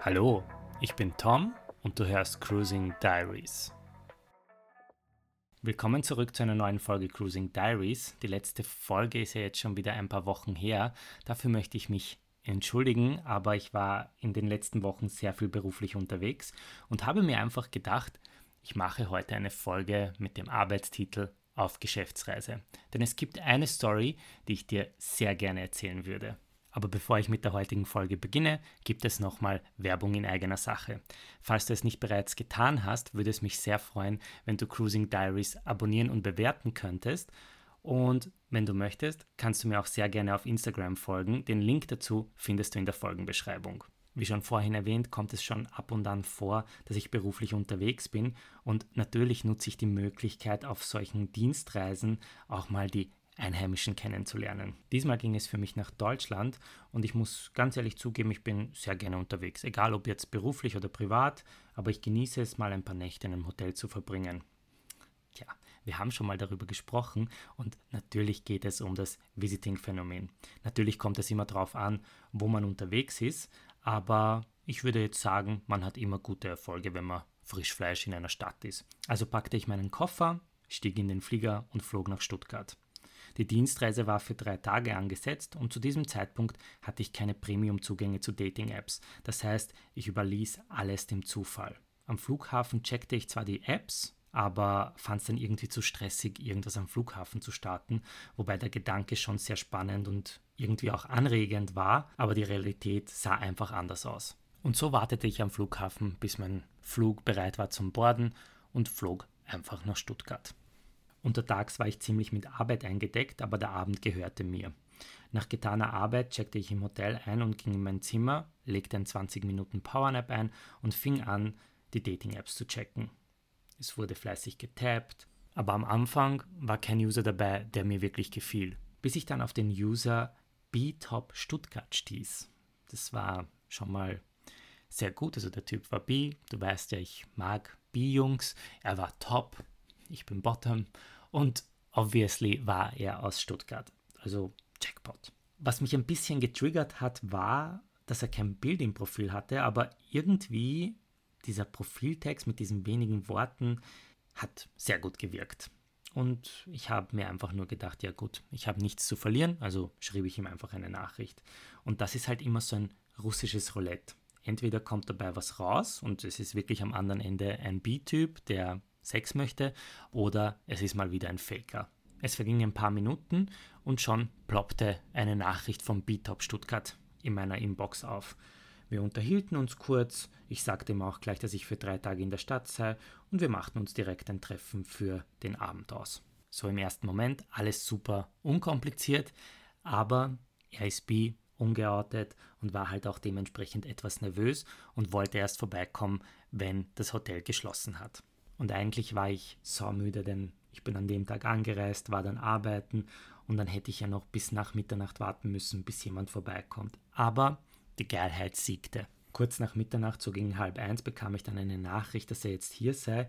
Hallo, ich bin Tom und du hörst Cruising Diaries. Willkommen zurück zu einer neuen Folge Cruising Diaries. Die letzte Folge ist ja jetzt schon wieder ein paar Wochen her. Dafür möchte ich mich entschuldigen, aber ich war in den letzten Wochen sehr viel beruflich unterwegs und habe mir einfach gedacht, ich mache heute eine Folge mit dem Arbeitstitel Auf Geschäftsreise. Denn es gibt eine Story, die ich dir sehr gerne erzählen würde. Aber bevor ich mit der heutigen Folge beginne, gibt es nochmal Werbung in eigener Sache. Falls du es nicht bereits getan hast, würde es mich sehr freuen, wenn du Cruising Diaries abonnieren und bewerten könntest. Und wenn du möchtest, kannst du mir auch sehr gerne auf Instagram folgen. Den Link dazu findest du in der Folgenbeschreibung. Wie schon vorhin erwähnt, kommt es schon ab und an vor, dass ich beruflich unterwegs bin und natürlich nutze ich die Möglichkeit, auf solchen Dienstreisen auch mal die Einheimischen kennenzulernen. Diesmal ging es für mich nach Deutschland und ich muss ganz ehrlich zugeben, ich bin sehr gerne unterwegs, egal ob jetzt beruflich oder privat, aber ich genieße es mal ein paar Nächte in einem Hotel zu verbringen. Tja, wir haben schon mal darüber gesprochen und natürlich geht es um das Visiting-Phänomen. Natürlich kommt es immer darauf an, wo man unterwegs ist, aber ich würde jetzt sagen, man hat immer gute Erfolge, wenn man Frischfleisch in einer Stadt ist. Also packte ich meinen Koffer, stieg in den Flieger und flog nach Stuttgart. Die Dienstreise war für drei Tage angesetzt und zu diesem Zeitpunkt hatte ich keine Premium-Zugänge zu Dating-Apps. Das heißt, ich überließ alles dem Zufall. Am Flughafen checkte ich zwar die Apps, aber fand es dann irgendwie zu stressig, irgendwas am Flughafen zu starten, wobei der Gedanke schon sehr spannend und irgendwie auch anregend war, aber die Realität sah einfach anders aus. Und so wartete ich am Flughafen, bis mein Flug bereit war zum Borden und flog einfach nach Stuttgart. Untertags war ich ziemlich mit Arbeit eingedeckt, aber der Abend gehörte mir. Nach getaner Arbeit checkte ich im Hotel ein und ging in mein Zimmer, legte ein 20 Minuten Powernap ein und fing an, die Dating-Apps zu checken. Es wurde fleißig getappt, aber am Anfang war kein User dabei, der mir wirklich gefiel, bis ich dann auf den User B-Top Stuttgart stieß. Das war schon mal sehr gut, also der Typ war B, du weißt ja, ich mag B-Jungs, er war top, ich bin Bottom und obviously war er aus Stuttgart. Also Jackpot. Was mich ein bisschen getriggert hat, war, dass er kein Bild im Profil hatte, aber irgendwie dieser Profiltext mit diesen wenigen Worten hat sehr gut gewirkt. Und ich habe mir einfach nur gedacht, ja gut, ich habe nichts zu verlieren, also schrieb ich ihm einfach eine Nachricht. Und das ist halt immer so ein russisches Roulette. Entweder kommt dabei was raus und es ist wirklich am anderen Ende ein B-Typ, der Sex möchte, oder es ist mal wieder ein Faker. Es vergingen ein paar Minuten und schon ploppte eine Nachricht vom B-Top Stuttgart in meiner Inbox auf. Wir unterhielten uns kurz, ich sagte ihm auch gleich, dass ich für drei Tage in der Stadt sei und wir machten uns direkt ein Treffen für den Abend aus. So im ersten Moment alles super unkompliziert, aber er ist bi, ungeoutet und war halt auch dementsprechend etwas nervös und wollte erst vorbeikommen, wenn das Hotel geschlossen hat. Und eigentlich war ich saumüde, denn ich bin an dem Tag angereist, war dann arbeiten und dann hätte ich ja noch bis nach Mitternacht warten müssen, bis jemand vorbeikommt. Aber die Geilheit siegte. Kurz nach Mitternacht, so gegen halb eins, bekam ich dann eine Nachricht, dass er jetzt hier sei.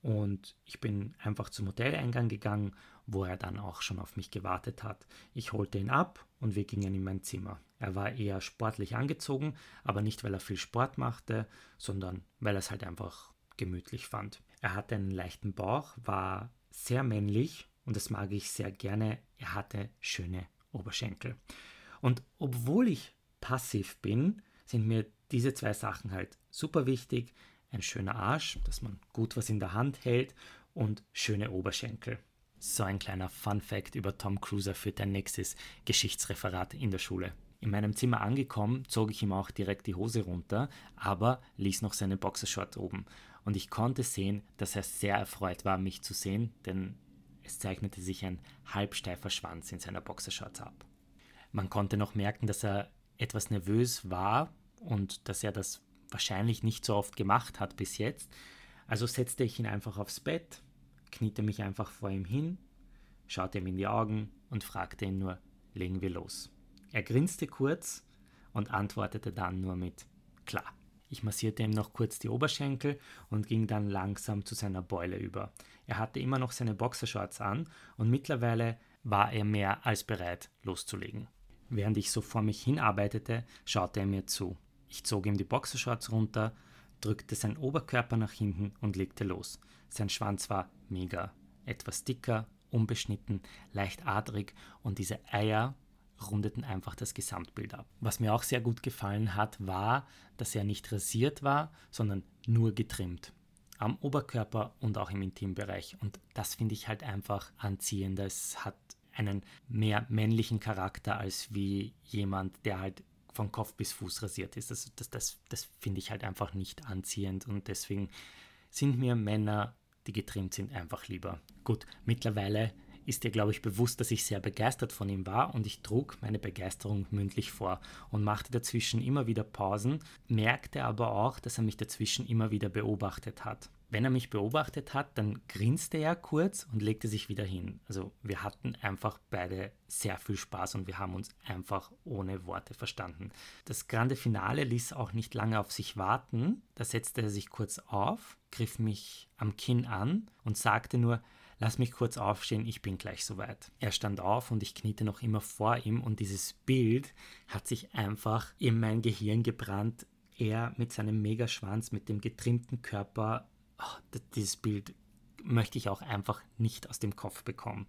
Und ich bin einfach zum Hoteleingang gegangen, wo er dann auch schon auf mich gewartet hat. Ich holte ihn ab und wir gingen in mein Zimmer. Er war eher sportlich angezogen, aber nicht, weil er viel Sport machte, sondern weil er es halt einfach gemütlich fand. Er hatte einen leichten Bauch, war sehr männlich und das mag ich sehr gerne. Er hatte schöne Oberschenkel. Und obwohl ich passiv bin, sind mir diese zwei Sachen halt super wichtig. Ein schöner Arsch, dass man gut was in der Hand hält und schöne Oberschenkel. So ein kleiner Fun Fact über Tom Cruiser für dein nächstes Geschichtsreferat in der Schule. In meinem Zimmer angekommen, zog ich ihm auch direkt die Hose runter, aber ließ noch seine Boxershort oben und ich konnte sehen, dass er sehr erfreut war, mich zu sehen, denn es zeichnete sich ein halbsteifer Schwanz in seiner Boxershorts ab. Man konnte noch merken, dass er etwas nervös war und dass er das wahrscheinlich nicht so oft gemacht hat bis jetzt. Also setzte ich ihn einfach aufs Bett, kniete mich einfach vor ihm hin, schaute ihm in die Augen und fragte ihn nur, legen wir los. Er grinste kurz und antwortete dann nur mit klar. Ich massierte ihm noch kurz die Oberschenkel und ging dann langsam zu seiner Beule über. Er hatte immer noch seine Boxershorts an und mittlerweile war er mehr als bereit loszulegen. Während ich so vor mich hinarbeitete, schaute er mir zu. Ich zog ihm die Boxershorts runter, drückte seinen Oberkörper nach hinten und legte los. Sein Schwanz war mega. Etwas dicker, unbeschnitten, leicht adrig und diese Eier rundeten einfach das Gesamtbild ab. Was mir auch sehr gut gefallen hat, war, dass er nicht rasiert war, sondern nur getrimmt. Am Oberkörper und auch im Intimbereich. Und das finde ich halt einfach anziehender. Es hat einen mehr männlichen Charakter als wie jemand, der halt von Kopf bis Fuß rasiert ist. Das, das, das, das finde ich halt einfach nicht anziehend und deswegen sind mir Männer, die getrimmt sind, einfach lieber. Gut, mittlerweile ist dir, glaube ich, bewusst, dass ich sehr begeistert von ihm war und ich trug meine Begeisterung mündlich vor und machte dazwischen immer wieder Pausen, merkte aber auch, dass er mich dazwischen immer wieder beobachtet hat. Wenn er mich beobachtet hat, dann grinste er kurz und legte sich wieder hin. Also wir hatten einfach beide sehr viel Spaß und wir haben uns einfach ohne Worte verstanden. Das grande Finale ließ auch nicht lange auf sich warten. Da setzte er sich kurz auf, griff mich am Kinn an und sagte nur, lass mich kurz aufstehen, ich bin gleich soweit. Er stand auf und ich kniete noch immer vor ihm und dieses Bild hat sich einfach in mein Gehirn gebrannt. Er mit seinem Megaschwanz, mit dem getrimmten Körper, oh, dieses Bild möchte ich auch einfach nicht aus dem Kopf bekommen.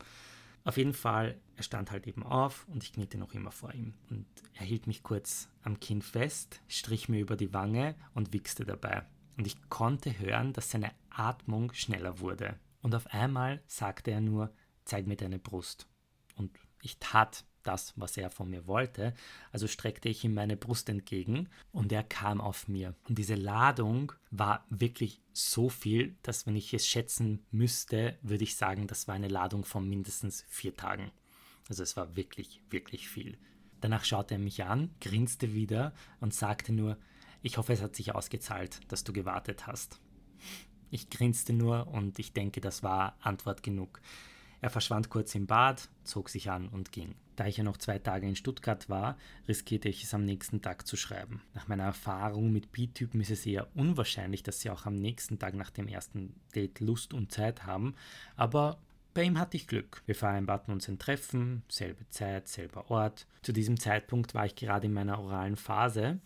Auf jeden Fall, er stand halt eben auf und ich kniete noch immer vor ihm. Und er hielt mich kurz am Kinn fest, strich mir über die Wange und wichste dabei. Und ich konnte hören, dass seine Atmung schneller wurde. Und auf einmal sagte er nur, zeig mir deine Brust. Und ich tat das, was er von mir wollte, also streckte ich ihm meine Brust entgegen und er kam auf mir. Und diese Ladung war wirklich so viel, dass wenn ich es schätzen müsste, würde ich sagen, das war eine Ladung von mindestens vier Tagen. Also es war wirklich, wirklich viel. Danach schaute er mich an, grinste wieder und sagte nur, ich hoffe, es hat sich ausgezahlt, dass du gewartet hast. Ich grinste nur und ich denke, das war Antwort genug. Er verschwand kurz im Bad, zog sich an und ging. Da ich ja noch zwei Tage in Stuttgart war, riskierte ich es am nächsten Tag zu schreiben. Nach meiner Erfahrung mit B-Typen ist es eher unwahrscheinlich, dass sie auch am nächsten Tag nach dem ersten Date Lust und Zeit haben, aber bei ihm hatte ich Glück. Wir vereinbarten uns ein Treffen, selbe Zeit, selber Ort. Zu diesem Zeitpunkt war ich gerade in meiner oralen Phase.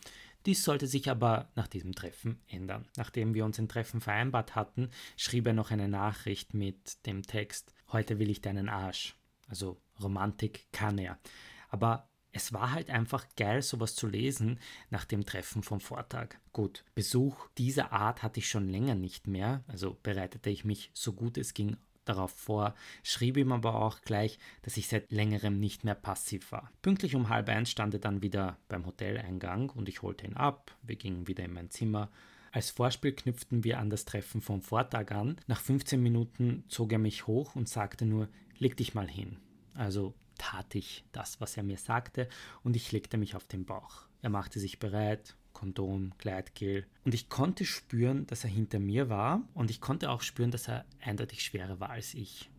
Dies sollte sich aber nach diesem Treffen ändern. Nachdem wir uns ein Treffen vereinbart hatten, schrieb er noch eine Nachricht mit dem Text Heute will ich deinen Arsch. Also Romantik kann er. Aber es war halt einfach geil, sowas zu lesen nach dem Treffen vom Vortag. Gut, Besuch dieser Art hatte ich schon länger nicht mehr, also bereitete ich mich so gut es ging darauf vor, schrieb ihm aber auch gleich, dass ich seit längerem nicht mehr passiv war. Pünktlich um halb eins stand er dann wieder beim Hoteleingang und ich holte ihn ab. Wir gingen wieder in mein Zimmer. Als Vorspiel knüpften wir an das Treffen vom Vortag an. Nach 15 Minuten zog er mich hoch und sagte nur, leg dich mal hin. Also tat ich das, was er mir sagte, und ich legte mich auf den Bauch. Er machte sich bereit, Kondom, Gleitgel. Und ich konnte spüren, dass er hinter mir war und ich konnte auch spüren, dass er eindeutig schwerer war als ich.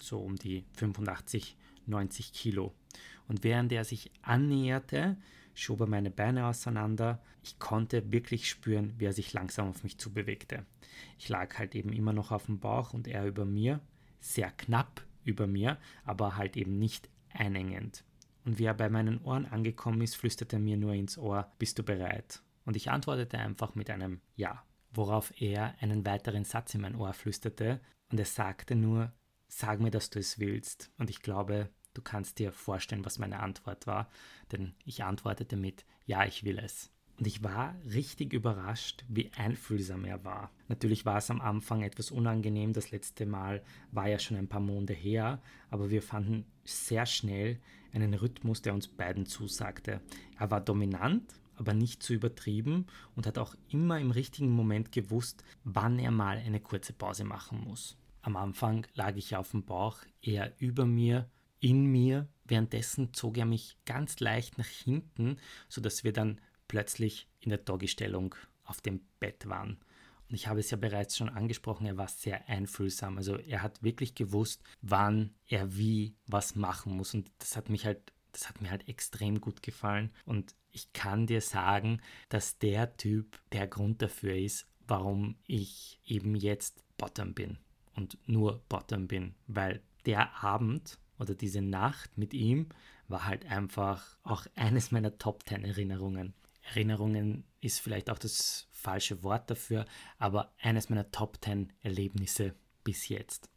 So um die 85, 90 Kilo. Und während er sich annäherte, schob er meine Beine auseinander. Ich konnte wirklich spüren, wie er sich langsam auf mich zubewegte. Ich lag halt eben immer noch auf dem Bauch und er über mir, sehr knapp über mir, aber halt eben nicht einengend. Und wie er bei meinen Ohren angekommen ist, flüsterte er mir nur ins Ohr, bist du bereit? Und ich antwortete einfach mit einem Ja, worauf er einen weiteren Satz in mein Ohr flüsterte und er sagte nur, sag mir, dass du es willst. Und ich glaube, du kannst dir vorstellen, was meine Antwort war, denn ich antwortete mit Ja, ich will es. Und ich war richtig überrascht, wie einfühlsam er war. Natürlich war es am Anfang etwas unangenehm, das letzte Mal war ja schon ein paar Monate her, aber wir fanden sehr schnell einen Rhythmus, der uns beiden zusagte. Er war dominant, aber nicht zu übertrieben und hat auch immer im richtigen Moment gewusst, wann er mal eine kurze Pause machen muss. Am Anfang lag ich auf dem Bauch, eher über mir, in mir. Währenddessen zog er mich ganz leicht nach hinten, sodass wir dann plötzlich in der Doggy-Stellung auf dem Bett waren. Und ich habe es ja bereits schon angesprochen, er war sehr einfühlsam. Also er hat wirklich gewusst, wann er wie was machen muss. Und das hat mich halt das hat mir halt extrem gut gefallen. Und ich kann dir sagen, dass der Typ der Grund dafür ist, warum ich eben jetzt Bottom bin. Und nur Bottom bin. Weil der Abend oder diese Nacht mit ihm war halt einfach auch eines meiner Top 10 Erinnerungen. Erinnerungen ist vielleicht auch das falsche Wort dafür, aber eines meiner Top 10 Erlebnisse bis jetzt.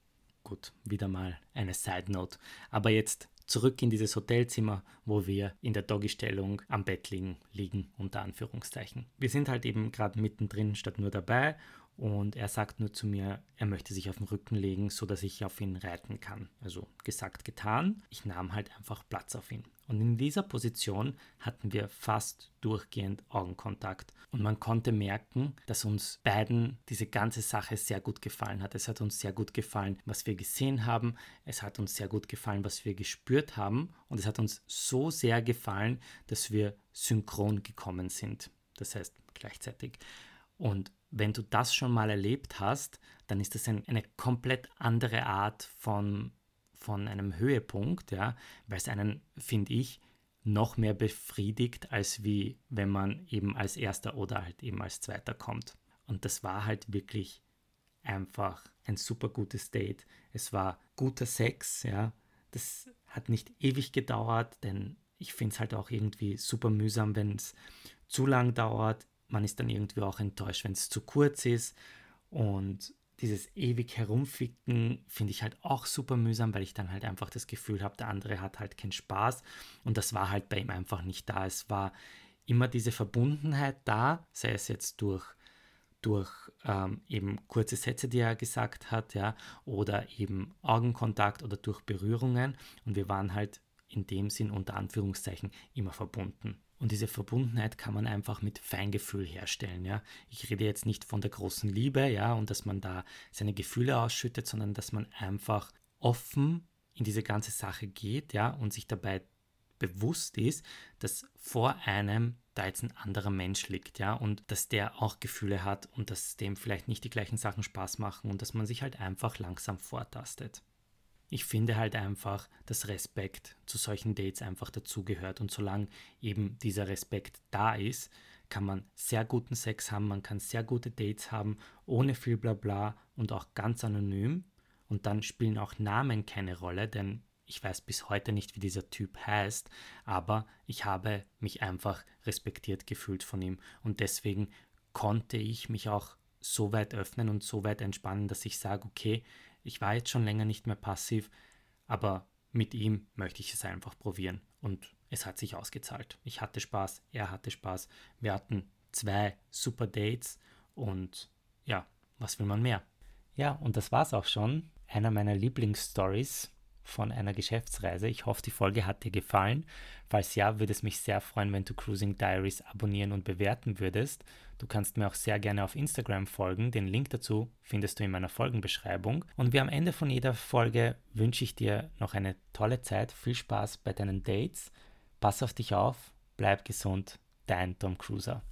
Gut, wieder mal eine Side Note. Aber jetzt zurück in dieses Hotelzimmer, wo wir in der Doggy-Stellung am Bett liegen, liegen, unter Anführungszeichen. Wir sind halt eben gerade mittendrin statt nur dabei und er sagt nur zu mir, er möchte sich auf den Rücken legen, so dass ich auf ihn reiten kann. Also gesagt, getan. Ich nahm halt einfach Platz auf ihn. Und in dieser Position hatten wir fast durchgehend Augenkontakt. Und man konnte merken, dass uns beiden diese ganze Sache sehr gut gefallen hat. Es hat uns sehr gut gefallen, was wir gesehen haben. Es hat uns sehr gut gefallen, was wir gespürt haben. Und es hat uns so sehr gefallen, dass wir synchron gekommen sind. Das heißt gleichzeitig. Und wenn du das schon mal erlebt hast, dann ist das ein, eine komplett andere Art von, von einem Höhepunkt, ja, weil es einen, finde ich, noch mehr befriedigt, als wie wenn man eben als erster oder halt eben als zweiter kommt. Und das war halt wirklich einfach ein super gutes Date. Es war guter Sex, ja. Das hat nicht ewig gedauert, denn ich finde es halt auch irgendwie super mühsam, wenn es zu lang dauert man ist dann irgendwie auch enttäuscht, wenn es zu kurz ist. Und dieses ewig herumficken finde ich halt auch super mühsam, weil ich dann halt einfach das Gefühl habe, der andere hat halt keinen Spaß. Und das war halt bei ihm einfach nicht da. Es war immer diese Verbundenheit da, sei es jetzt durch durch ähm, eben kurze Sätze, die er gesagt hat, ja, oder eben Augenkontakt oder durch Berührungen. Und wir waren halt in dem Sinn unter Anführungszeichen immer verbunden. Und diese Verbundenheit kann man einfach mit Feingefühl herstellen. Ja? Ich rede jetzt nicht von der großen Liebe, ja, und dass man da seine Gefühle ausschüttet, sondern dass man einfach offen in diese ganze Sache geht, ja, und sich dabei bewusst ist, dass vor einem da jetzt ein anderer Mensch liegt, ja, und dass der auch Gefühle hat und dass dem vielleicht nicht die gleichen Sachen Spaß machen und dass man sich halt einfach langsam vortastet ich finde halt einfach, dass Respekt zu solchen Dates einfach dazugehört. Und solange eben dieser Respekt da ist, kann man sehr guten Sex haben, man kann sehr gute Dates haben, ohne viel Blabla und auch ganz anonym. Und dann spielen auch Namen keine Rolle, denn ich weiß bis heute nicht, wie dieser Typ heißt, aber ich habe mich einfach respektiert gefühlt von ihm. Und deswegen konnte ich mich auch so weit öffnen und so weit entspannen, dass ich sage, okay, ich war jetzt schon länger nicht mehr passiv, aber mit ihm möchte ich es einfach probieren. Und es hat sich ausgezahlt. Ich hatte Spaß, er hatte Spaß. Wir hatten zwei super Dates und ja, was will man mehr? Ja, und das war's auch schon. Einer meiner Lieblingsstories von einer Geschäftsreise. Ich hoffe, die Folge hat dir gefallen. Falls ja, würde es mich sehr freuen, wenn du Cruising Diaries abonnieren und bewerten würdest. Du kannst mir auch sehr gerne auf Instagram folgen. Den Link dazu findest du in meiner Folgenbeschreibung. Und wie am Ende von jeder Folge wünsche ich dir noch eine tolle Zeit. Viel Spaß bei deinen Dates. Pass auf dich auf, bleib gesund. Dein Tom Cruiser.